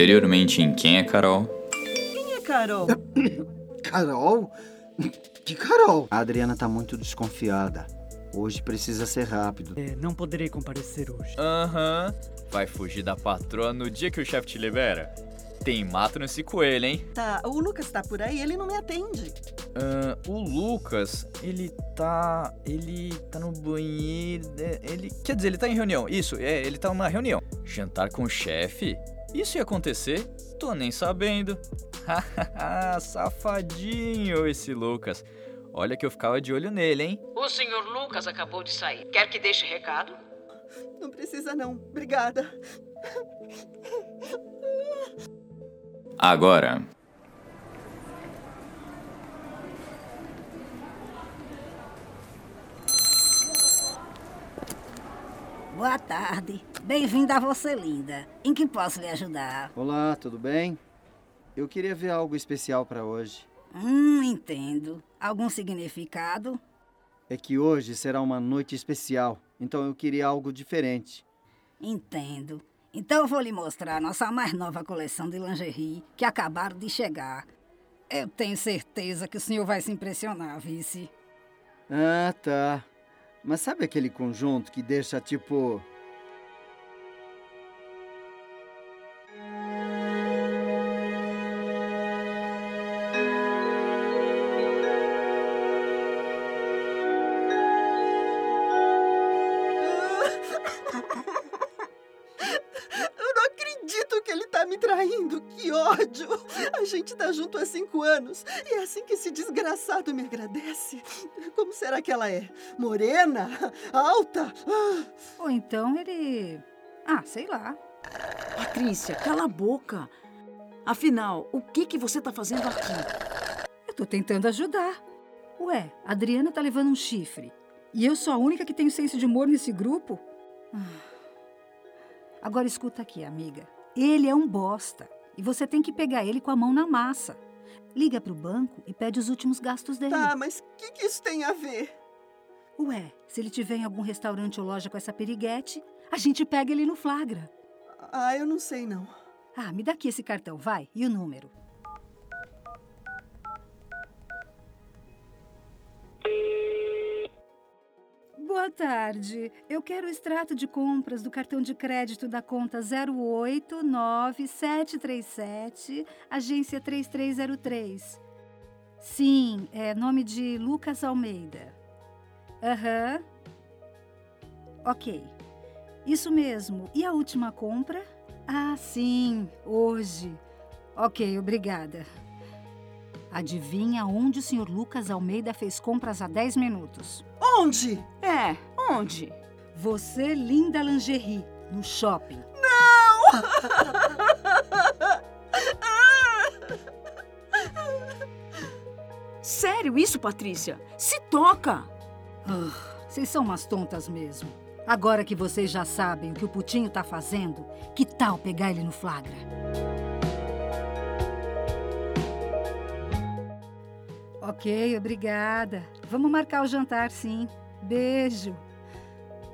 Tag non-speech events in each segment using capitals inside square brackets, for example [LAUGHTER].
Anteriormente em Quem é Carol? Quem é Carol? [COUGHS] Carol? Que Carol? A Adriana tá muito desconfiada. Hoje precisa ser rápido. É, não poderei comparecer hoje. Aham. Vai fugir da patroa no dia que o chefe te libera? Tem mato nesse coelho, hein? Tá, o Lucas tá por aí, ele não me atende. Ah, o Lucas, ele tá. Ele tá no banheiro. Ele. Quer dizer, ele tá em reunião. Isso, é, ele tá numa reunião. Jantar com o chefe? Isso ia acontecer? Tô nem sabendo. Hahaha, [LAUGHS] safadinho esse Lucas. Olha que eu ficava de olho nele, hein? O senhor Lucas acabou de sair. Quer que deixe recado? Não precisa não, obrigada. Agora. Boa tarde. Bem-vinda a você, linda. Em que posso lhe ajudar? Olá, tudo bem? Eu queria ver algo especial pra hoje. Hum, entendo. Algum significado? É que hoje será uma noite especial, então eu queria algo diferente. Entendo. Então eu vou lhe mostrar a nossa mais nova coleção de lingerie que acabaram de chegar. Eu tenho certeza que o senhor vai se impressionar, vice. Ah, tá. Mas sabe aquele conjunto que deixa tipo. Ódio. A gente tá junto há cinco anos. E é assim que esse desgraçado me agradece. Como será que ela é? Morena? Alta? Ah, Ou então ele. Ah, sei lá. Patrícia, cala a boca. Afinal, o que que você tá fazendo aqui? Eu tô tentando ajudar. Ué, a Adriana tá levando um chifre. E eu sou a única que tenho senso de humor nesse grupo? Ah. Agora escuta aqui, amiga. Ele é um bosta. E você tem que pegar ele com a mão na massa. Liga pro banco e pede os últimos gastos dele. tá, mas o que, que isso tem a ver? Ué, se ele tiver em algum restaurante ou loja com essa periguete, a gente pega ele no flagra. Ah, eu não sei não. Ah, me dá aqui esse cartão, vai. E o número? Boa tarde. Eu quero o extrato de compras do cartão de crédito da conta 089737, agência 3303. Sim, é nome de Lucas Almeida. Aham. Ok. Isso mesmo. E a última compra? Ah, sim, hoje. Ok, obrigada. Adivinha onde o Sr. Lucas Almeida fez compras há 10 minutos? Onde? É, onde? Você, linda lingerie, no shopping. [LAUGHS] Sério isso, Patrícia? Se toca! Ah, Vocês são umas tontas mesmo. Agora que vocês já sabem o que o Putinho tá fazendo, que tal pegar ele no flagra? Ok, obrigada. Vamos marcar o jantar, sim. Beijo.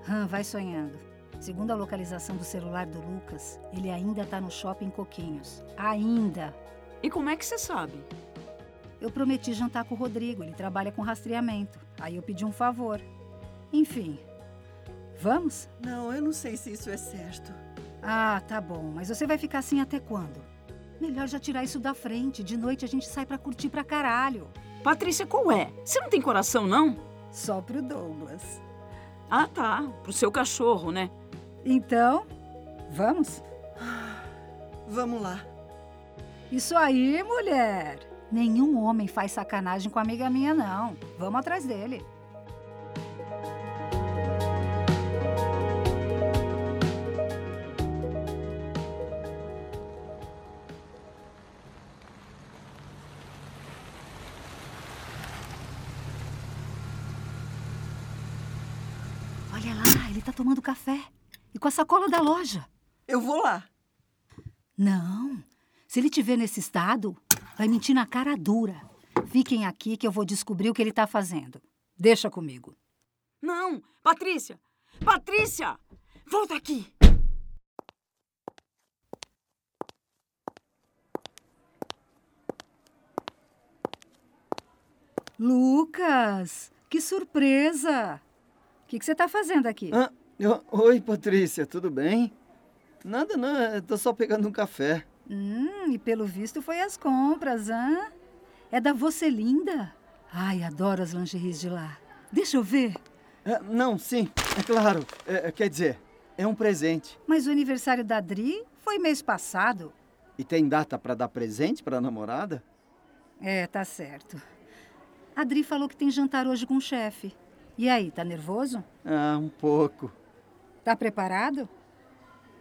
Ah, vai sonhando. Segundo a localização do celular do Lucas, ele ainda tá no shopping Coquinhos. Ainda. E como é que você sabe? Eu prometi jantar com o Rodrigo, ele trabalha com rastreamento. Aí eu pedi um favor. Enfim. Vamos? Não, eu não sei se isso é certo. Ah, tá bom. Mas você vai ficar assim até quando? Melhor já tirar isso da frente. De noite a gente sai pra curtir pra caralho. Patrícia, qual é? Você não tem coração, não? Só pro Douglas. Ah, tá. Pro seu cachorro, né? Então, vamos? [SIGHS] Vamos lá. Isso aí, mulher. Nenhum homem faz sacanagem com amiga minha, não. Vamos atrás dele. Olha lá, ele tá tomando café. E com a sacola da loja. Eu vou lá. Não. Se ele te ver nesse estado, vai mentir na cara dura. Fiquem aqui que eu vou descobrir o que ele tá fazendo. Deixa comigo. Não! Patrícia! Patrícia! Volta aqui! Lucas, que surpresa! O que, que você está fazendo aqui? Ah, oi, Patrícia, tudo bem? Nada, não, tô só pegando um café. Hum, e pelo visto foi às compras, hã? É da Você Linda? Ai, adoro as lingeries de lá. Deixa eu ver. É, não, sim, é claro. É, quer dizer, é um presente. Mas o aniversário da Dri foi mês passado. E tem data pra dar presente pra namorada? É, tá certo. A Dri falou que tem jantar hoje com o chefe. E aí, tá nervoso? Ah, um pouco. Tá preparado?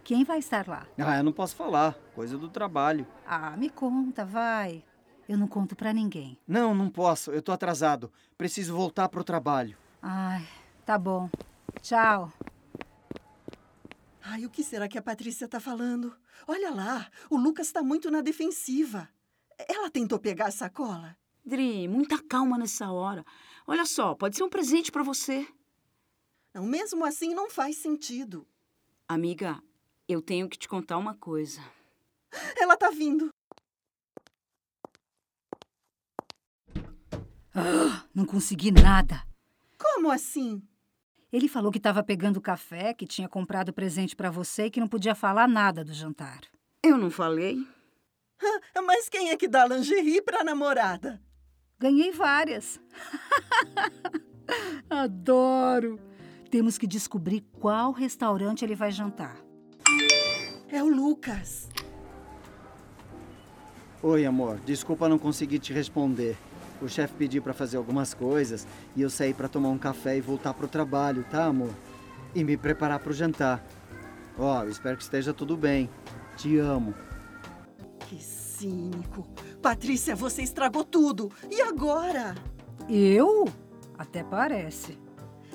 Quem vai estar lá? Ah, eu não posso falar, coisa do trabalho. Ah, me conta, vai. Eu não conto pra ninguém. Não, não posso, eu tô atrasado. Preciso voltar pro trabalho. Ai, tá bom. Tchau. Ai, o que será que a Patrícia tá falando? Olha lá, o Lucas tá muito na defensiva. Ela tentou pegar a sacola? Dri, muita calma nessa hora. Olha só, pode ser um presente pra você. Não, mesmo assim não faz sentido. Amiga, eu tenho que te contar uma coisa. Ela tá vindo. Não consegui nada. Como assim? Ele falou que estava pegando café, que tinha comprado presente pra você e que não podia falar nada do jantar. Eu não falei? Mas quem é que dá lingerie pra namorada? Ganhei várias. [LAUGHS] Adoro. Temos que descobrir qual restaurante ele vai jantar. É o Lucas. Oi, amor, desculpa não conseguir te responder. O chefe pediu pra fazer algumas coisas e eu saí pra tomar um café e voltar pro trabalho, tá, amor? E me preparar pro jantar. Ó, eu espero que esteja tudo bem. Te amo. Que cínico. Patrícia, você estragou tudo. E agora? Eu? Até parece.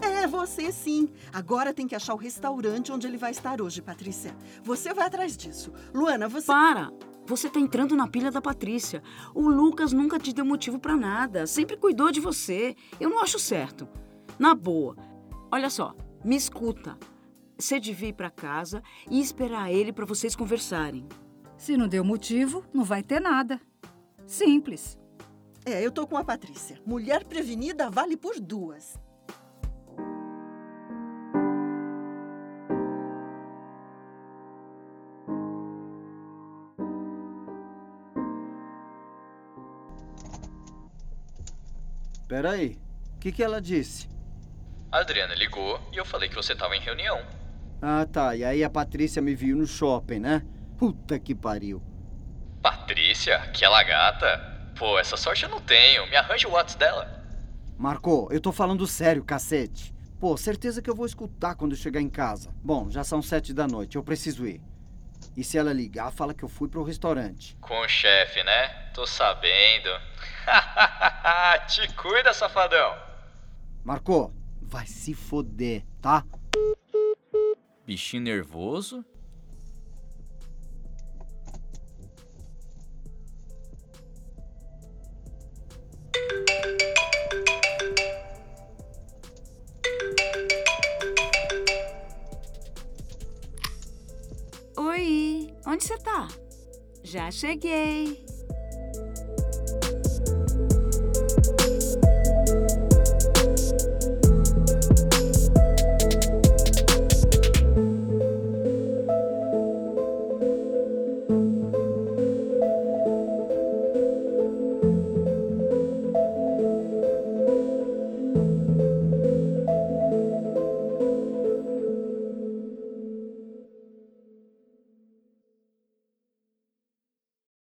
É, você sim. Agora tem que achar o restaurante onde ele vai estar hoje, Patrícia. Você vai atrás disso. Luana, você. Para! Você tá entrando na pilha da Patrícia. O Lucas nunca te deu motivo pra nada. Sempre cuidou de você. Eu não acho certo. Na boa. Olha só, me escuta. Você devia ir pra casa e esperar ele pra vocês conversarem. Se não deu motivo, não vai ter nada. Simples. É, eu tô com a Patrícia. Mulher prevenida vale por duas. Peraí, o que, que ela disse? A Adriana ligou e eu falei que você tava em reunião. Ah, tá. E aí a Patrícia me viu no shopping, né? Puta que pariu. Patrícia, aquela gata? Pô, essa sorte eu não tenho. Me arranja o WhatsApp dela. Marco, eu tô falando sério, cacete. Pô, certeza que eu vou escutar quando eu chegar em casa. Bom, já são sete da noite, eu preciso ir. E se ela ligar, fala que eu fui pro restaurante. Com o chefe, né? Tô sabendo. [LAUGHS] Te cuida, safadão. Marco, vai se foder, tá? Bichinho nervoso? Oi, onde você tá? Já cheguei.